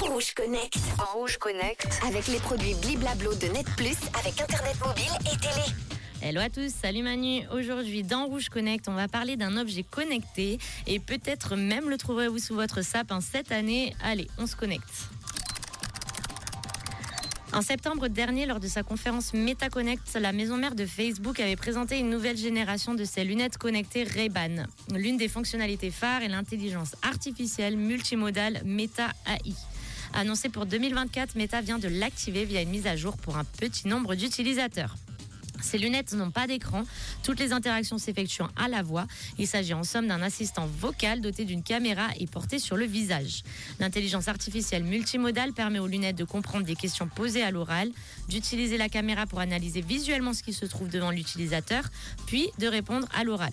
Rouge Connect. Rouge Connect. Avec les produits Bliblablo de Net Plus avec Internet mobile et télé. Hello à tous, salut Manu. Aujourd'hui dans Rouge Connect, on va parler d'un objet connecté et peut-être même le trouverez-vous sous votre sapin cette année. Allez, on se connecte. En septembre dernier, lors de sa conférence MetaConnect, la maison mère de Facebook avait présenté une nouvelle génération de ses lunettes connectées Ray-Ban. L'une des fonctionnalités phares est l'intelligence artificielle multimodale Meta AI. Annoncée pour 2024, Meta vient de l'activer via une mise à jour pour un petit nombre d'utilisateurs. Ces lunettes n'ont pas d'écran, toutes les interactions s'effectuent à la voix. Il s'agit en somme d'un assistant vocal doté d'une caméra et porté sur le visage. L'intelligence artificielle multimodale permet aux lunettes de comprendre des questions posées à l'oral, d'utiliser la caméra pour analyser visuellement ce qui se trouve devant l'utilisateur, puis de répondre à l'oral.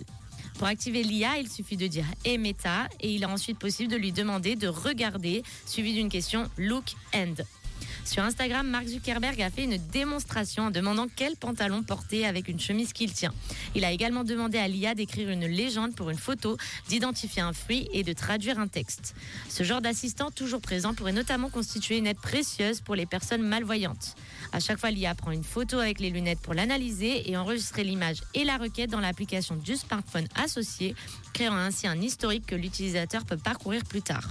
Pour activer l'IA, il suffit de dire et meta et il est ensuite possible de lui demander de regarder, suivi d'une question look and. Sur Instagram, Mark Zuckerberg a fait une démonstration en demandant quel pantalon porter avec une chemise qu'il tient. Il a également demandé à l'IA d'écrire une légende pour une photo, d'identifier un fruit et de traduire un texte. Ce genre d'assistant toujours présent pourrait notamment constituer une aide précieuse pour les personnes malvoyantes. À chaque fois, l'IA prend une photo avec les lunettes pour l'analyser et enregistrer l'image et la requête dans l'application du smartphone associé, créant ainsi un historique que l'utilisateur peut parcourir plus tard.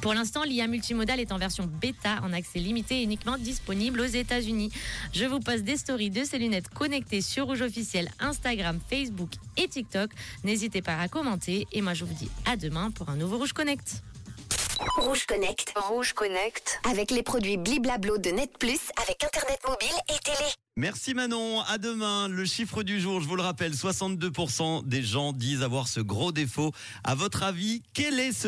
Pour l'instant, l'IA multimodal est en version bêta, en accès limité et uniquement disponible aux États-Unis. Je vous poste des stories de ces lunettes connectées sur Rouge Officiel, Instagram, Facebook et TikTok. N'hésitez pas à commenter et moi je vous dis à demain pour un nouveau Rouge Connect. Rouge Connect. Rouge Connect. Avec les produits Bliblablo de Net Plus avec Internet mobile et télé. Merci Manon, à demain. Le chiffre du jour, je vous le rappelle, 62% des gens disent avoir ce gros défaut. À votre avis, quel est ce